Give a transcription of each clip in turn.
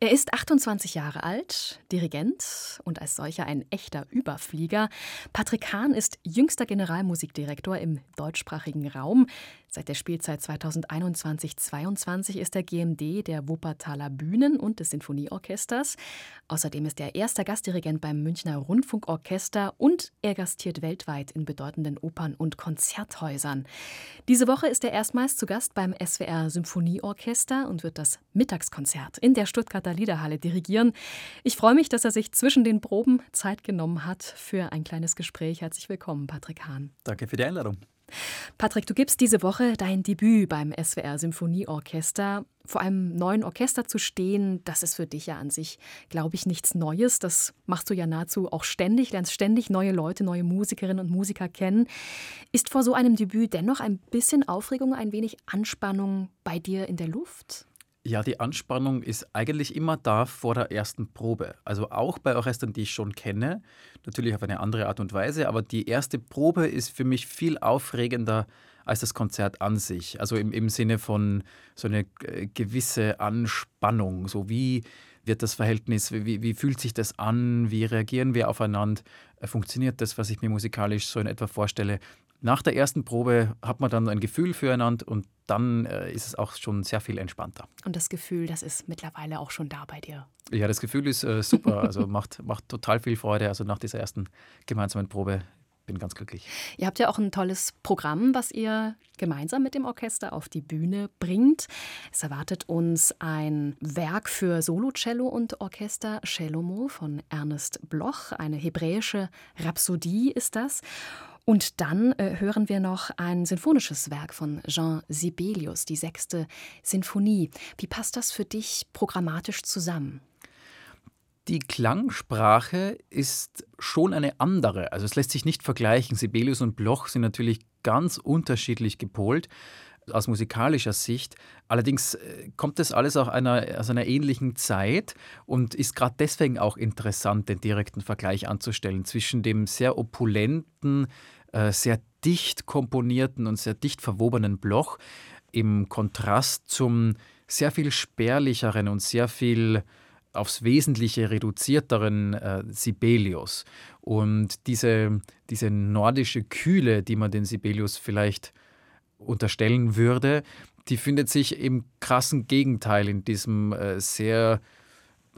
Er ist 28 Jahre alt, Dirigent und als solcher ein echter Überflieger. Patrick Hahn ist jüngster Generalmusikdirektor im deutschsprachigen Raum. Seit der Spielzeit 2021-22 ist er GMD der Wuppertaler Bühnen und des Sinfonieorchesters. Außerdem ist er erster Gastdirigent beim Münchner Rundfunkorchester und er gastiert weltweit in bedeutenden Opern und Konzerthäusern. Diese Woche ist er erstmals zu Gast beim SWR Symphonieorchester und wird das Mittagskonzert in der Stuttgarter Liederhalle dirigieren. Ich freue mich, dass er sich zwischen den Proben Zeit genommen hat für ein kleines Gespräch. Herzlich willkommen, Patrick Hahn. Danke für die Einladung. Patrick, du gibst diese Woche dein Debüt beim SWR Symphonieorchester. Vor einem neuen Orchester zu stehen, das ist für dich ja an sich, glaube ich, nichts Neues. Das machst du ja nahezu auch ständig, lernst ständig neue Leute, neue Musikerinnen und Musiker kennen. Ist vor so einem Debüt dennoch ein bisschen Aufregung, ein wenig Anspannung bei dir in der Luft? Ja, die Anspannung ist eigentlich immer da vor der ersten Probe. Also auch bei Orchestern, die ich schon kenne, natürlich auf eine andere Art und Weise, aber die erste Probe ist für mich viel aufregender als das Konzert an sich. Also im, im Sinne von so eine äh, gewisse Anspannung. So wie wird das Verhältnis, wie, wie fühlt sich das an, wie reagieren wir aufeinander, funktioniert das, was ich mir musikalisch so in etwa vorstelle. Nach der ersten Probe hat man dann ein Gefühl füreinander und dann äh, ist es auch schon sehr viel entspannter. Und das Gefühl, das ist mittlerweile auch schon da bei dir. Ja, das Gefühl ist äh, super. Also macht, macht total viel Freude. Also nach dieser ersten gemeinsamen Probe bin ganz glücklich. Ihr habt ja auch ein tolles Programm, was ihr gemeinsam mit dem Orchester auf die Bühne bringt. Es erwartet uns ein Werk für Solo-Cello und Orchester Shelomo von Ernest Bloch. Eine hebräische Rhapsodie ist das. Und dann äh, hören wir noch ein sinfonisches Werk von Jean Sibelius, die sechste Sinfonie. Wie passt das für dich programmatisch zusammen? Die Klangsprache ist schon eine andere. Also es lässt sich nicht vergleichen. Sibelius und Bloch sind natürlich ganz unterschiedlich gepolt aus musikalischer Sicht. Allerdings äh, kommt das alles auch einer, aus einer ähnlichen Zeit und ist gerade deswegen auch interessant, den direkten Vergleich anzustellen zwischen dem sehr opulenten, sehr dicht komponierten und sehr dicht verwobenen Bloch im Kontrast zum sehr viel spärlicheren und sehr viel aufs Wesentliche reduzierteren äh, Sibelius. Und diese, diese nordische Kühle, die man den Sibelius vielleicht unterstellen würde, die findet sich im krassen Gegenteil in diesem äh, sehr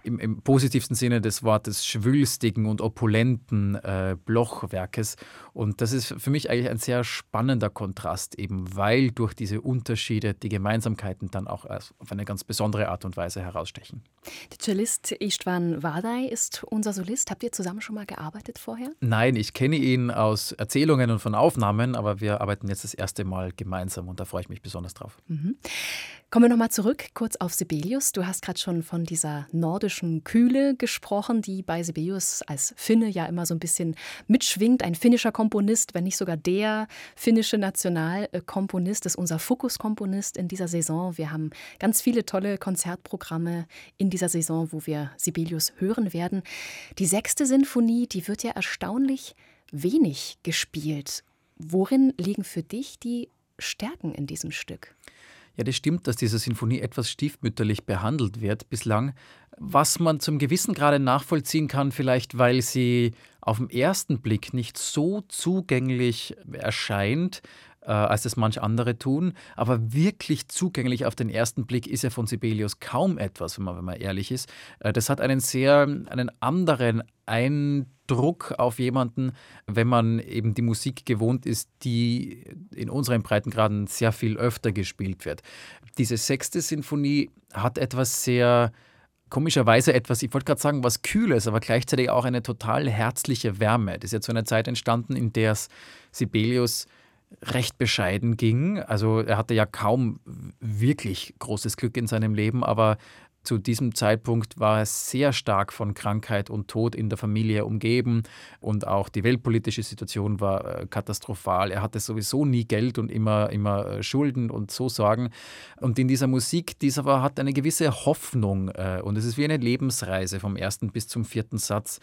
im, im, positivsten Sinne des Wortes schwülstigen und opulenten äh, Blochwerkes. Und das ist für mich eigentlich ein sehr spannender Kontrast, eben weil durch diese Unterschiede die Gemeinsamkeiten dann auch auf eine ganz besondere Art und Weise herausstechen. Der Cellist Istvan Vardai ist unser Solist. Habt ihr zusammen schon mal gearbeitet vorher? Nein, ich kenne ihn aus Erzählungen und von Aufnahmen, aber wir arbeiten jetzt das erste Mal gemeinsam und da freue ich mich besonders drauf. Mhm. Kommen wir nochmal zurück, kurz auf Sibelius. Du hast gerade schon von dieser nordischen Kühle gesprochen, die bei Sibelius als Finne ja immer so ein bisschen mitschwingt. Ein finnischer Komponist, wenn nicht sogar der finnische Nationalkomponist, ist unser Fokuskomponist in dieser Saison. Wir haben ganz viele tolle Konzertprogramme in dieser Saison, wo wir Sibelius hören werden. Die sechste Sinfonie, die wird ja erstaunlich wenig gespielt. Worin liegen für dich die Stärken in diesem Stück? Ja, das stimmt, dass diese Sinfonie etwas stiefmütterlich behandelt wird bislang, was man zum gewissen Grade nachvollziehen kann, vielleicht weil sie auf den ersten Blick nicht so zugänglich erscheint, äh, als es manch andere tun. Aber wirklich zugänglich auf den ersten Blick ist ja von Sibelius kaum etwas, wenn man, wenn man ehrlich ist. Äh, das hat einen sehr, einen anderen Eindruck auf jemanden, wenn man eben die Musik gewohnt ist, die in unseren Breitengraden sehr viel öfter gespielt wird. Diese sechste Sinfonie hat etwas sehr komischerweise etwas, ich wollte gerade sagen, was Kühles, aber gleichzeitig auch eine total herzliche Wärme. Das ist ja zu einer Zeit entstanden, in der es Sibelius recht bescheiden ging. Also er hatte ja kaum wirklich großes Glück in seinem Leben, aber zu diesem Zeitpunkt war er sehr stark von Krankheit und Tod in der Familie umgeben und auch die weltpolitische Situation war äh, katastrophal. Er hatte sowieso nie Geld und immer, immer äh, Schulden und so Sorgen. Und in dieser Musik, dieser war, hat eine gewisse Hoffnung äh, und es ist wie eine Lebensreise vom ersten bis zum vierten Satz,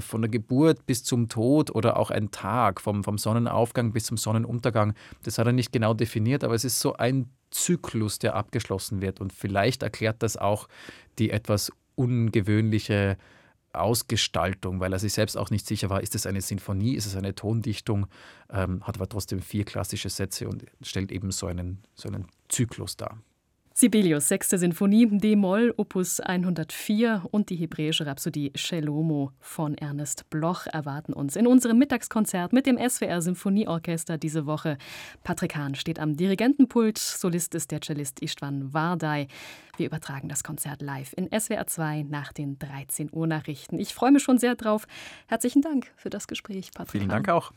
von der Geburt bis zum Tod oder auch ein Tag, vom, vom Sonnenaufgang bis zum Sonnenuntergang. Das hat er nicht genau definiert, aber es ist so ein Zyklus, der abgeschlossen wird. Und vielleicht erklärt das auch die etwas ungewöhnliche Ausgestaltung, weil er sich selbst auch nicht sicher war, ist es eine Sinfonie, ist es eine Tondichtung, ähm, hat aber trotzdem vier klassische Sätze und stellt eben so einen, so einen Zyklus dar. Sibelius, sechste Sinfonie, D-Moll, Opus 104 und die hebräische Rhapsodie Shelomo von Ernest Bloch erwarten uns in unserem Mittagskonzert mit dem SWR Symphonieorchester diese Woche. Patrick Hahn steht am Dirigentenpult, Solist ist der Cellist Istvan Vardai. Wir übertragen das Konzert live in SWR 2 nach den 13 Uhr Nachrichten. Ich freue mich schon sehr drauf. Herzlichen Dank für das Gespräch, Patrick Vielen Hahn. Dank auch.